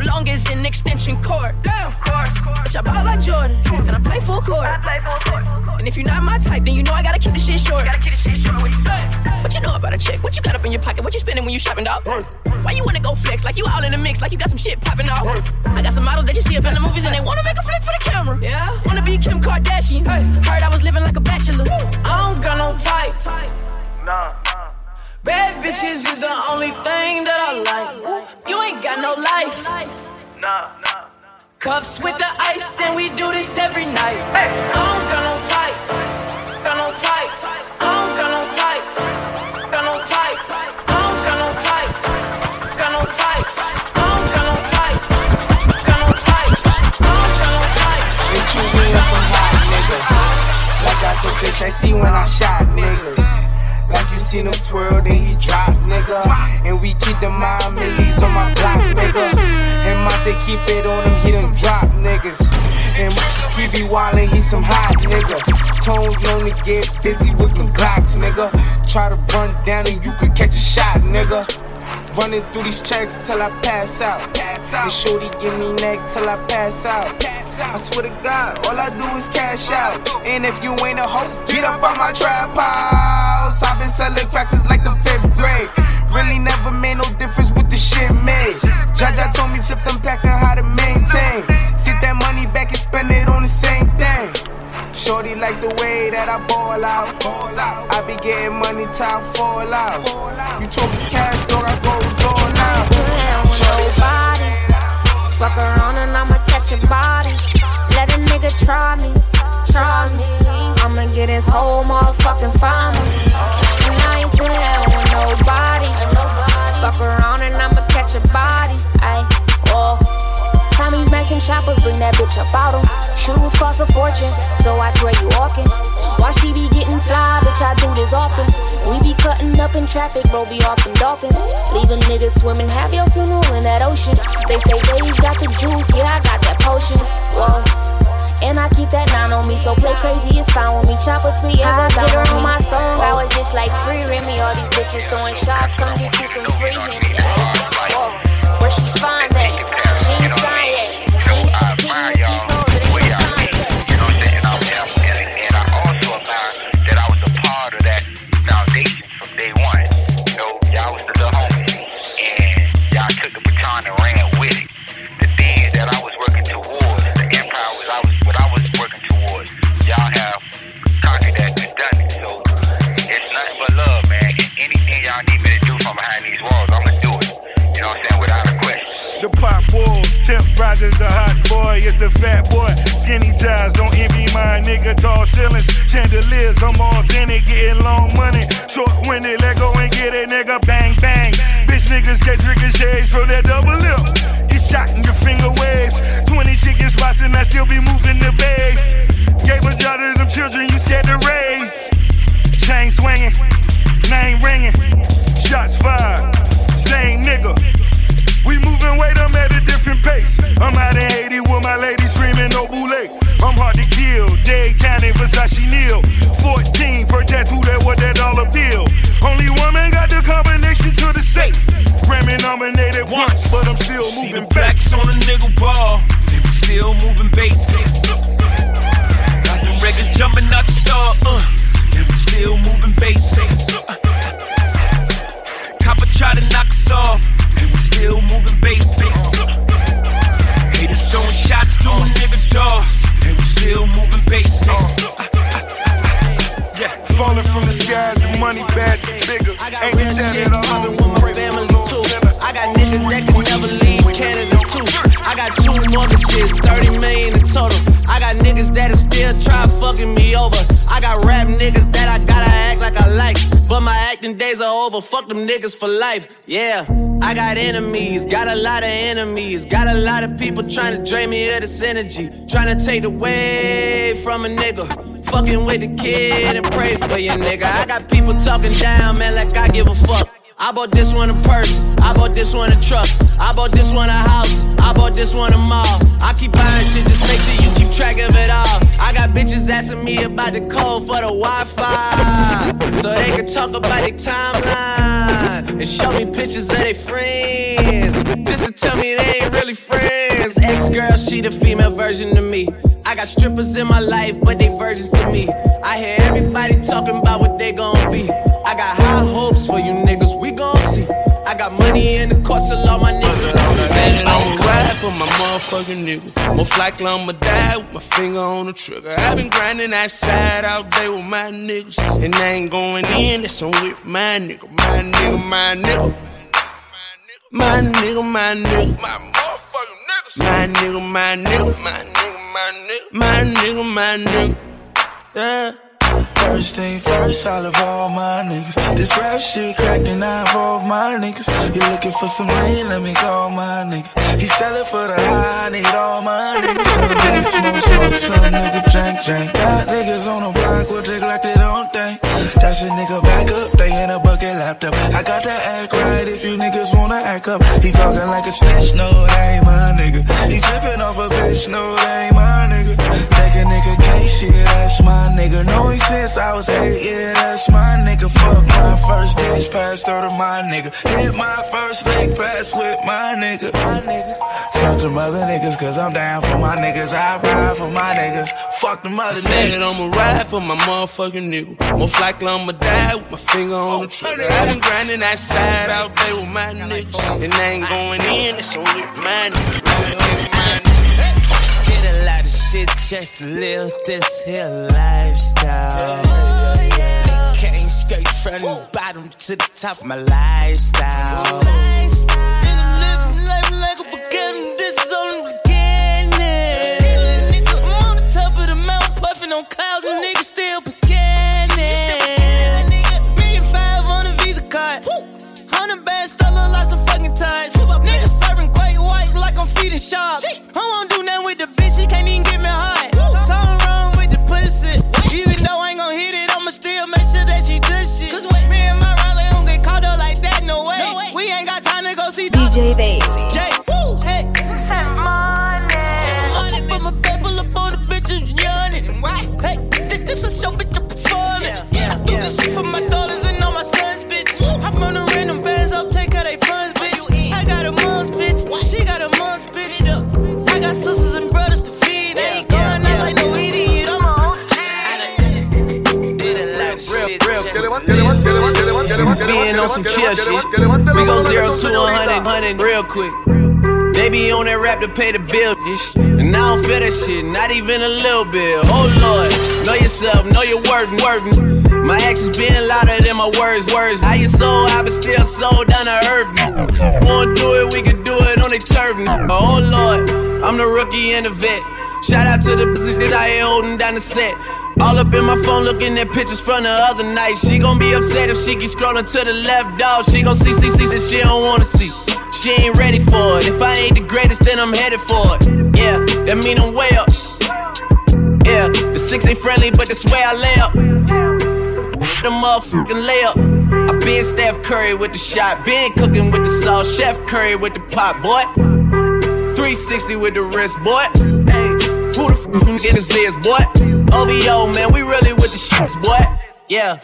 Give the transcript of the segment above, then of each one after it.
Extendo long as an extension cord. Damn, Bitch, I ball like Jordan, and I play full court. And if you're not my type, then you know I gotta keep the shit short. What you know about a chick? What you got up in your pocket? What you spending when you shopping, dog? Why you wanna go flex like you all in the mix, like you got some shit popping off? I got some models that you see up in the movies and they wanna make a flick for the camera. Yeah, wanna be Kim Kardashian. Hey, heard I was living like a bachelor. I don't got no type. Nah. Bad bitches is the only thing that I like. You ain't got no life. Nah, nah. Cups with the ice, and we do this every night. I don't got no type. Got no type. I don't got no type. Got no type. I don't got no type. Got no type. I don't got no type. Got no type. I got some I see when I shot niggas. Seen him twirl, then he drop, nigga. And we keep the mind millies on my block, nigga. And Monte keep it on him, he done drop niggas. And he be wildin', he some hot nigga. Tones to get busy with them Glocks, nigga. Try to run down and you could catch a shot, nigga. Running through these checks till I pass out. And shorty give me neck till I pass out. I swear to God, all I do is cash out. And if you ain't a hoe, get up on my trap house. I've been selling cracks since like the fifth grade. Really never made no difference with the shit made. Jaja told me flip them packs and how to maintain. Get that money back and spend it on the same thing. Shorty like the way that I ball out. Ball out. I be getting money, time fall out. You talking cash, dog, I go all out. Nobody. Fuck around and I'ma catch your body. Let a nigga try me, try me. I'ma get his whole motherfucking. Bring that bitch up out 'em. Shoes cost a fortune, so watch where you walking. Why she be getting fly, bitch, I do this often. We be cutting up in traffic, bro, be off them dolphins. Leaving niggas swimming, have your funeral in that ocean. They say Dave's got the juice, yeah, I got that potion. Whoa. And I keep that nine on me, so play crazy, it's fine with me. Chopper speed, I get her on my song. I was just like free Remy, all these bitches throwing shots, come get you some free Henny. Where she find that? Fuck them niggas for life. Yeah. I got enemies, got a lot of enemies. Got a lot of people trying to drain me of this energy. Trying to take away from a nigga. Fucking with the kid and pray for your nigga. I got people talking down, man, like I give a fuck. I bought this one a purse. I bought this one a truck. I bought this one a house. I bought this one a mall. I keep buying shit, just make sure you keep track of it all. I got bitches asking me about the code for the Wi Fi. So they can talk about their timeline and show me pictures of their friends. Just to tell me they ain't really friends. Ex girl, she the female version of me. I got strippers in my life, but they virgins to me. I hear everybody talking about what they gon' be. Got in the course of all my niggas. I'ma ride for my motherfucking nigga. Most likely I'ma die with my finger on the trigger. I've been grinding that side all day with my niggas. And I ain't going in, that's on with my nigga. My nigga, my nigga. My nigga, my nigga. My motherfucking niggas. My nigga, my nigga. My nigga my nigga, my nigga, my nigga. Yeah. First thing first, I love all my niggas. This rap shit cracking, I involve my niggas. You looking for some lane, let me call my nigga. He sellin' for the high, I need all my niggas. Some niggas smoke, smoke, some nigga drink, drink. Got niggas on the block with drink like they don't think. That's a nigga back up, they in a bucket laptop. I got to act right if you niggas wanna act up. He talking like a snitch, no, that ain't my nigga. He tripping off a bitch, no, that ain't my nigga. Take a nigga case, shit, that's my nigga. Know him since I was eight, yeah, that's my nigga. Fuck my first dance, passed her to my nigga. Hit my first leg pass with my nigga. My nigga. Fuck them other niggas, cause I'm down for my niggas. I ride for my niggas. Fuck them other niggas. Said I'ma ride for my motherfucking nigga. Most likely I'ma die with my finger on the trigger. I been grinding that side out there with my niggas. And I ain't going in, it's only my nigga. A lot of shit just to live this here lifestyle. Came straight from the bottom to the top of my lifestyle. Nigga living life like a beginning, this is only beginning. Nigga, I'm on some chill shit. We go zero to a hundred, hundred real quick. They be on that rap to pay the bill, and I don't feel that shit, not even a little bit. Oh Lord, know yourself, know your worth, worth. My actions being louder than my words, words. How you soul, I been still sold down to earth. Wanna do it, we can do it on the turf. Oh Lord, I'm the rookie and the vet. Shout out to the business that I holding down the set. All up in my phone looking at pictures from the other night. She gon' be upset if she keep scrolling to the left, dog. She gon' see, see, see that she don't wanna see. She ain't ready for it. If I ain't the greatest, then I'm headed for it. Yeah, that mean I'm way up. Yeah, the six ain't friendly, but that's where I lay up. The motherfucking layup. I been Steph Curry with the shot, been cooking with the sauce, Chef Curry with the pot, boy. 360 with the wrist, boy. Hey, who the fuck is, boy? OVO, man, we really with the shits, boy. Yeah.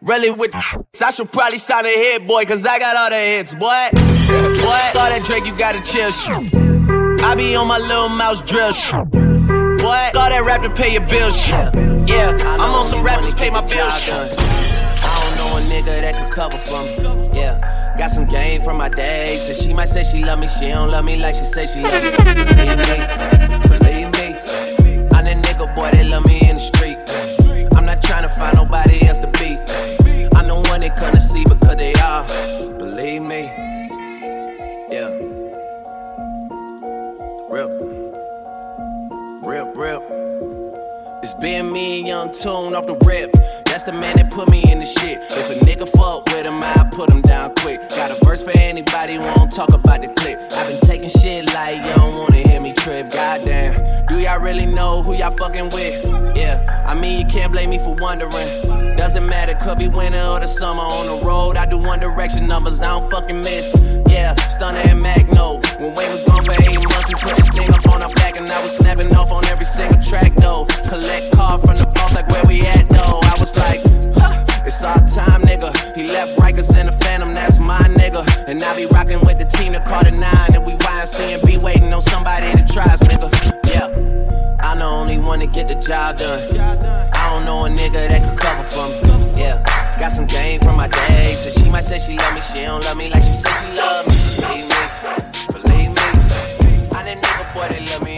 Really with the I should probably sign a hit, boy, cause I got all the hits, boy. Boy, all that Drake, you gotta chill. I be on my little mouse drill. Boy, all that rap to pay your bills. Yeah, I'm on some rap to pay my bills. I don't know a nigga that can cover for me. Yeah. Got some game from my days. And she might say she love me, she don't love me like she say she love me. Believe me, believe me. I'm that nigga, boy, they love me in the street. I'm not trying to find nobody else to be. I know one they to see because they are. Believe me. Yeah. Real. Real, real. It's been me and Young Tune off the rip. The man that put me in the shit. If a nigga fuck with him, I put him down quick. Got a verse for anybody who won't talk about the clip. I've been taking shit like you don't wanna hear me trip. Goddamn. Do y'all really know who y'all fucking with? Yeah, I mean, you can't blame me for wondering. Doesn't matter, could be winter or the summer. On the road, I do one direction numbers, I don't fucking miss. Yeah, Stunna and Magno. When Wayne was gone for eight months, we put this thing up on our back, and I was snapping off on every single track, though. Collect car from the boss, like where we at, though. I was like, huh, it's our time, nigga. He left Rikers in the Phantom, that's my nigga. And I be rocking with the team that caught a nine, and we YNC and be waiting on somebody to try us, nigga. Yeah. I'm the only one to get the job done. Don't know a nigga that could cover for me. Yeah, got some game from my days. So she might say she love me, she don't love me like she said she love me. Believe me, believe me. I that nigga boy that love me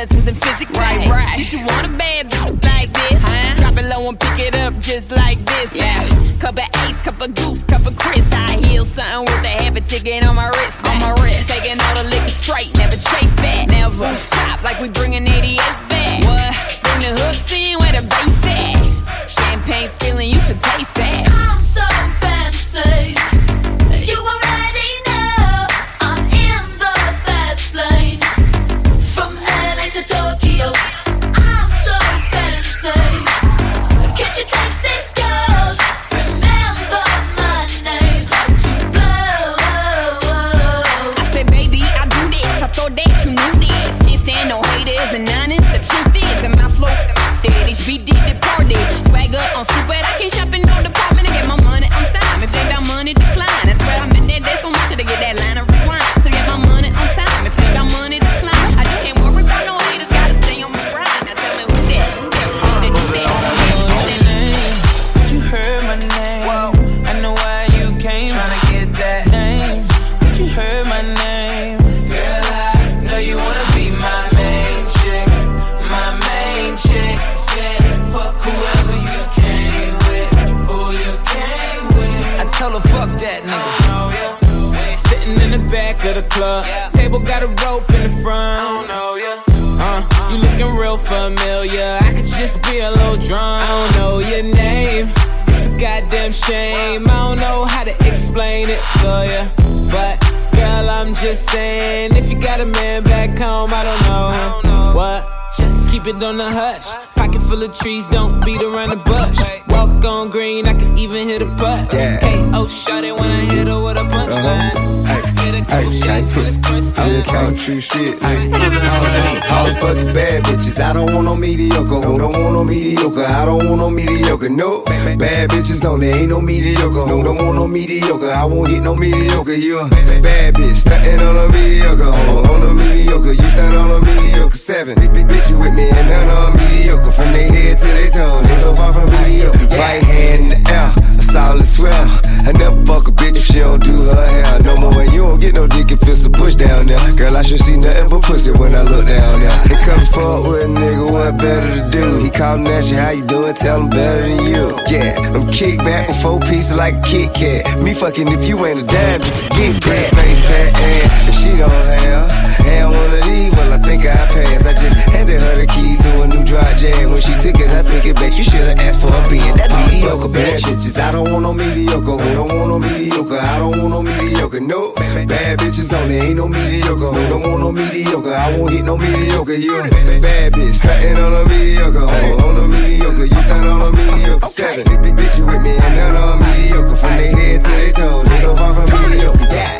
lessons in physics. Right, right. You should want a bad bitch like this. Huh? Drop it low and pick it up just like this. Yeah. Cup of ace, cup of goose, cup of Chris. I heal something with a half a ticket on my wrist. On my wrist. Taking all the liquor straight, never chase that. Never stop like we bring bringing 88 back. What? Bring the hooks in where the bass at. Champagne spilling, you should taste that. I'm so fancy. Back of the club. Table got a rope in the front. I don't know ya. Yeah. Uh, you looking real familiar. I could just be a little drunk. I don't know your name. It's a goddamn shame. I don't know how to explain it to ya. But girl, I'm just saying, if you got a man back home, I don't know him. What? Just keep it on the hush. Pocket full of trees, don't beat around the bush. Walk on green, I can even hit a putt. Yeah. KO shot it when I hit her with a punchline. Hit a couple shots when I'm the time. country shit. All fucking bad bitches. I don't want no mediocre. Who don't want no mediocre? I don't want no mediocre. No. Bad bitches only. Ain't no mediocre. Who don't want no mediocre? I won't hit no mediocre. You a bad bitch. Stunting on a mediocre. On, on a mediocre. You stand on a mediocre. Seven. Big, big bitch, you with me. And none on mediocre. From their head to their toe. They so far from mediocre. Right hand in the air. A solid swell. I never fuck a bitch if she don't do her hair no more. And you don't get no dick if it's a push down there. Girl, I should see nothing but pussy when I look down there. They come fuck with a nigga, what better to do? He callin' at you, how you doing? Tell him better than you. Yeah, I'm kick back with four pieces like a Kit Kat. Me fucking if you ain't a dime, forget that. Face fat ass, and she don't have. And of these, well, I think I passed. I just handed her the key to a new dry jam. When she took it, I took it back. You should've asked for a being that mediocre bad bitches. I don't want no mediocre. Who don't want no mediocre? I don't want no mediocre. No, bad bitches only. Ain't no mediocre. Who don't want no mediocre? I won't hit no mediocre. You bad bitch, stunting on a mediocre. On, on a mediocre, you stand on a mediocre. Seven, bitch, you with me and none on mediocre. From their head to their toes, they so far from mediocre. Yeah.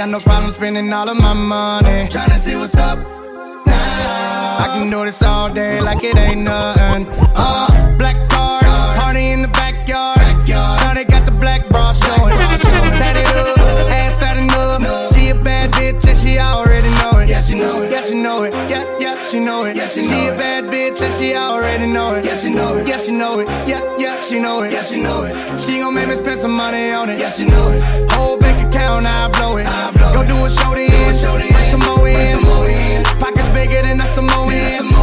I got no problem spending all of my money. Tryna see what's up. Nah, I can do this all day like it ain't nothing. Uh, black card, party in the backyard. Shawty got the black bra showing. Tatted up, ass fat enough. She a bad bitch and she already know it. Yeah, she know it. Yeah, she know it. Yeah, yeah, she know it. She already know it. Yeah, she know it. Yeah, she know it. Yeah, yeah, she know it. Yeah, she know it. She gon' make me spend some money on it. Yeah, she know it. Whole bank account, I blow it. I blow Go do a show then. Bring some more in. Pockets bigger than a Samoan.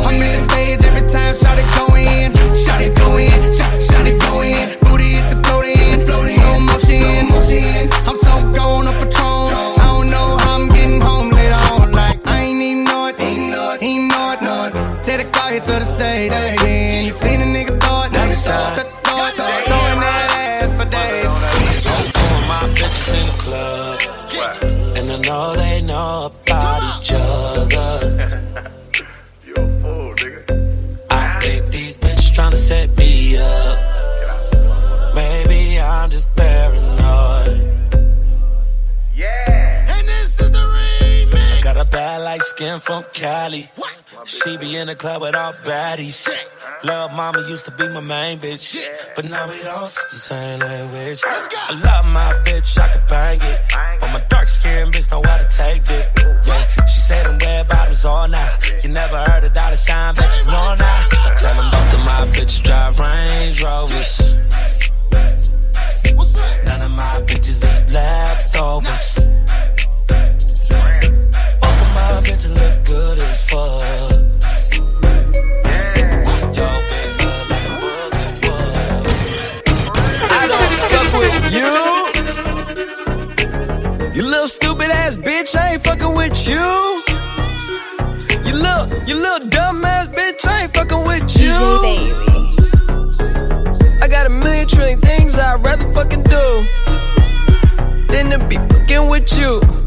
I'm in the stage every time, shout it go in. Shout it go in. Shout, Know it. Take the car here to the stage. Then you seen a nigga throw it. Now you saw it. Throw it. Throwing that ass for days. Two of my bitches in the club. And I know they know about each other. you a fool, nigga. I think these bitches tryna set light skin from Cali. She be in the club with all baddies. Love mama used to be my main bitch. But now we don't speak the same language. I love my bitch, I can bang it. But my dark skin bitch know how to take it. Yeah, she said them red bottoms all night. You never heard a dollar sign, bet you know now. I tell them both of my bitches drive Range Rovers. None of my bitches eat leftovers. My bitches look good as fuck. Yo, bitch look like a boogie I don't fuck with you. You little stupid ass bitch, I ain't fucking with you. You little, you little dumb ass bitch, I ain't fucking with you. I got a million trillion things I'd rather fucking do than to be fucking with you.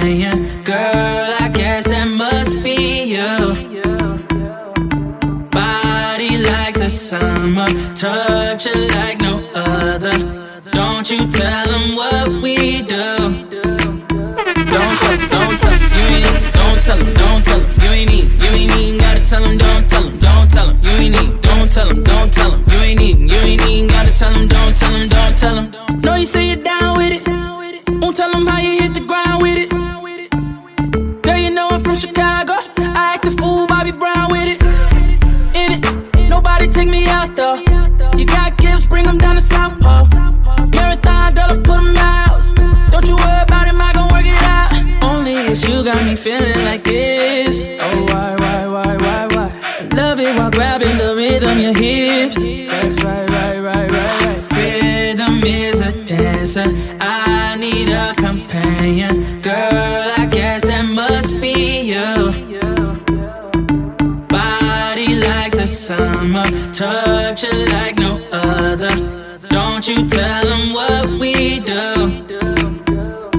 Girl, I guess that must be you. Body like the summer. Touch it like no other. Don't you tell Don't you tell them what we do.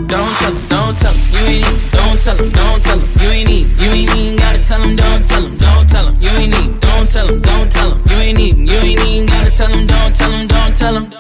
Don't tell 'em, don't tell 'em, you ain't don't tell 'em, don't tell 'em, you ain't need, you ain't even gotta tell 'em, don't tell 'em, don't tell 'em, you ain't need, don't tell 'em, don't tell 'em, you ain't need, you ain't even gotta tell 'em, don't tell 'em, don't tell 'em.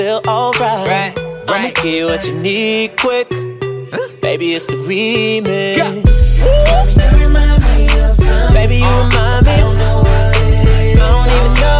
Feel alright. I'ma give you what you need quick. Baby, it's the remix. Baby, you remind me of something. Baby, you remind me. I don't know what it is. I don't even know.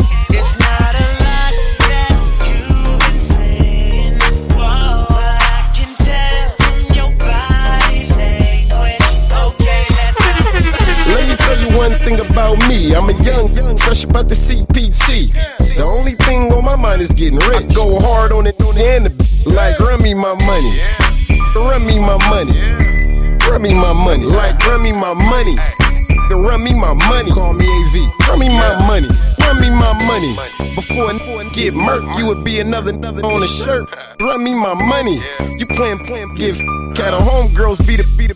One thing about me. I'm a young, young, fresh about the CPT. The only thing on my mind is getting rich. I go hard on it, on the like run me my money. Run me my money. Run me my money. Like run me my money. Run me my money. Call me AV. Run me my money. Run me my money. Before I get murked, you would be another, another on a shirt. Run me my money. You playing, playing, give cat a homegirls beat it, beat.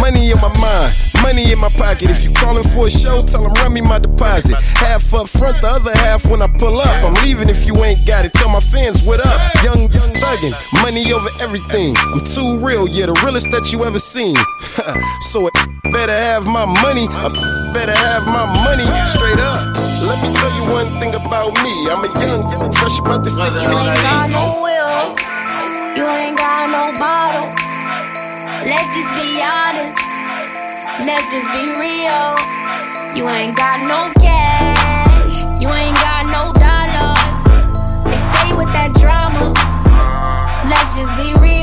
Money in my mind, money in my pocket. If you calling for a show, tell them run me my deposit. Half up front, the other half when I pull up. I'm leaving if you ain't got it. Tell my fans what up. Young, young thuggin', money over everything. I'm too real, yeah, the realest that you ever seen. so it better have my money. I better have my money straight up. Let me tell you one thing about me. I'm a young, young, fresh about the city. You ain't got no will. You ain't got no bottle. Let's just be honest. Let's just be real. You ain't got no cash. You ain't got no dollar. They stay with that drama. Let's just be real.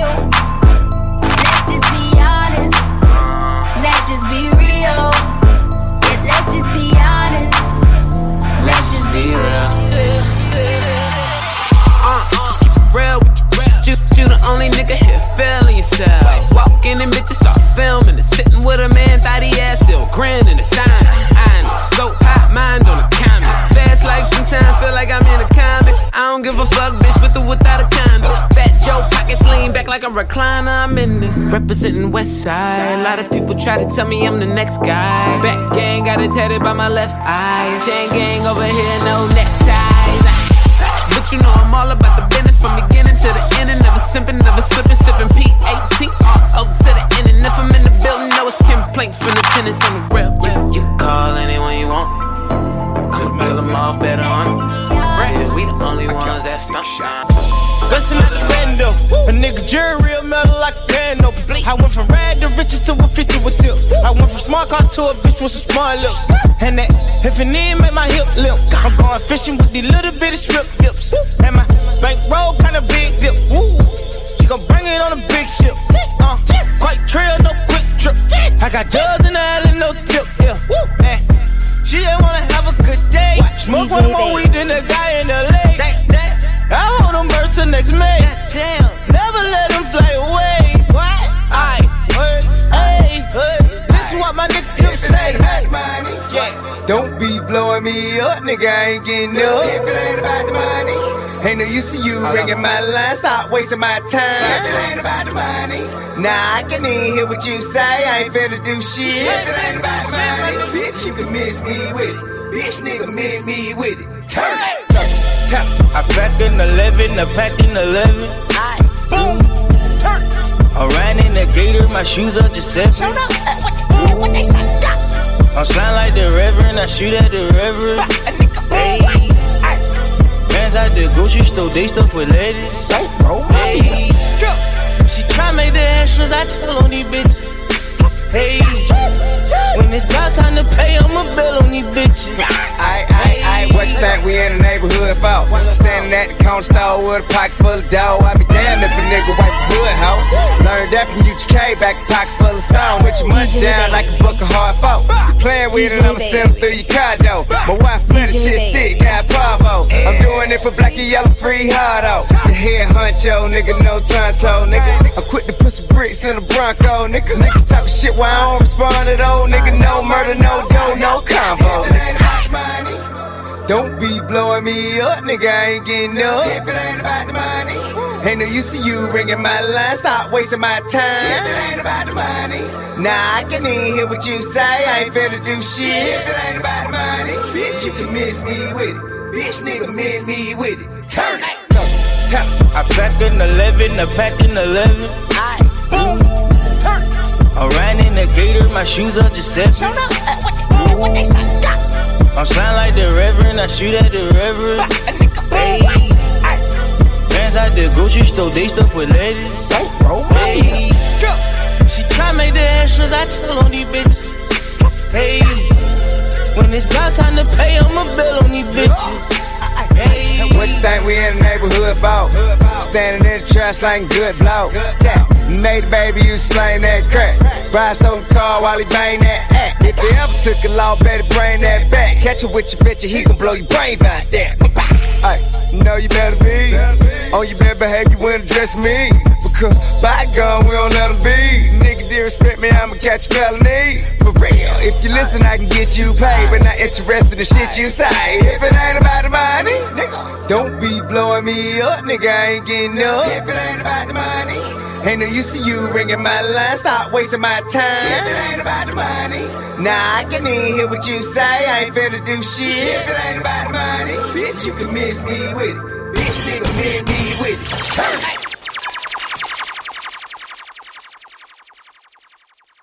With a man, thought he had still grinning the sign. I'm so hot, mind on the comment. Fast life sometimes feel like I'm in a comic. I don't give a fuck, bitch, with or without a condom. Fat Joe pockets lean back like a recliner. I'm in this. Representing West Side. A lot of people try to tell me I'm the next guy. Back gang got it tatted by my left eye. Chain gang over here, no neckties. But you know I'm all about the business from beginning to the end. And never simping, never slipping, sipping P-A-T-R-O to the end. And if I'm in the building, know it's complaints from the tenants on the real. Yeah, you call anyone you want. I'ma kill them all better on Shit, we the only ones that stunt down. Listen at the window. A nigga jury real metal like a piano. I went from rag to riches to a 50 with tip. I went from smart car to a bitch with some smart lips. And that if it need make my hip limp. I'm going fishing with these little bitty strip dips. And my Bankroll kinda big dip. Woo. She gon' bring it on a big ship. Uh, quite trail, no quick trip. I got drugs in the alley, no tip. Yeah. Woo. Man. She just wanna have a good day. Smoke one more weed than the guy in the lake. I hold them birds till next May. Damn. Never let them fly away. What? I heard, hey, hey. Listen what my nigga Tip say. Hey, yeah. Don't be blowing me up, nigga. I ain't getting up. If it ain't about the money. Ain't no use to you ringing my line. Stop wasting my time. If it ain't about the money. Nah, I can even hear what you say. I ain't finna do shit. If it ain't about the money. Bitch, you can miss me with it. Bitch, nigga, miss me with it. Turn it. Tap. I pack in 11, I pack in 11. Boom. I ran in the gator, my shoes are Giuseppe. Uh, I'm slime like the reverend, I shoot at the reverend. Hey. Out the grocery store, they stuff with ladies. Hey. She try make the extras, I tell on these bitches. Hey. When it's about time to pay, I'ma bill on these bitches. Aye, aye, aye, what you think we in the neighborhood for? Standing at the corner store with a pocket full of dough. I be damned if a nigga wipe hood, hoe. Learned that from UGK, back a pocket full of stone. With your money down like a book of hard folk. You playing with it, I'ma send them through your condo. My wife fled the shit sick, got Pavo. I'm doing it for black and yellow, free hardo. Oh. The head honcho, nigga, no tonto, nigga. I'm quick to put some bricks in the Bronco, nigga. Nigga talk shit while I don't respond at all, nigga. No murder, no dough, no combo. Don't be blowing me up, nigga. I ain't getting up. If it ain't about the money. Ain't no use to you ringing my line. Stop wasting my time. If it ain't about the money. Nah, I can even hear what you say. I ain't finna do shit. If it ain't about the money. Bitch, you can miss me with it. Bitch, nigga, miss me with it. Turn it. Tap. I pack in 11, I pack in 11. I Boom. Turn. I ran in the gator, my shoes are Giuseppe. I'm slime like the reverend, I shoot at the reverend. Hey. Bands out the grocery store, they stuff with ladies. Hey. She try make the extras, I tell on these bitches. Hey. When it's about time to pay, I'ma bill on these bitches. Hey. What you think we in the neighborhood for? Standing in the trash like good blow. Yeah. Made baby, you slain that crack. Brian stole the car while he bang that act. If they ever took a law, better bring that back. Catch it with your bitch, he can blow your brain back there. You know you better be on your bad behavior when address me. Because by gun, we don't let be. Nigga, disrespect me, I'ma catch felony. For real, if you listen, I can get you paid. But not interested in shit you say. If it ain't about the money, nigga, don't be blowing me up, nigga. I ain't getting up. If it ain't about the money. Ain't no use to you ringing my line. Stop wasting my time. If it ain't about the money. Nah, I can even hear what you say. I ain't finna do shit. If it ain't about the money. Bitch, you can miss me with it. Bitch, nigga, miss me with it. Turn it.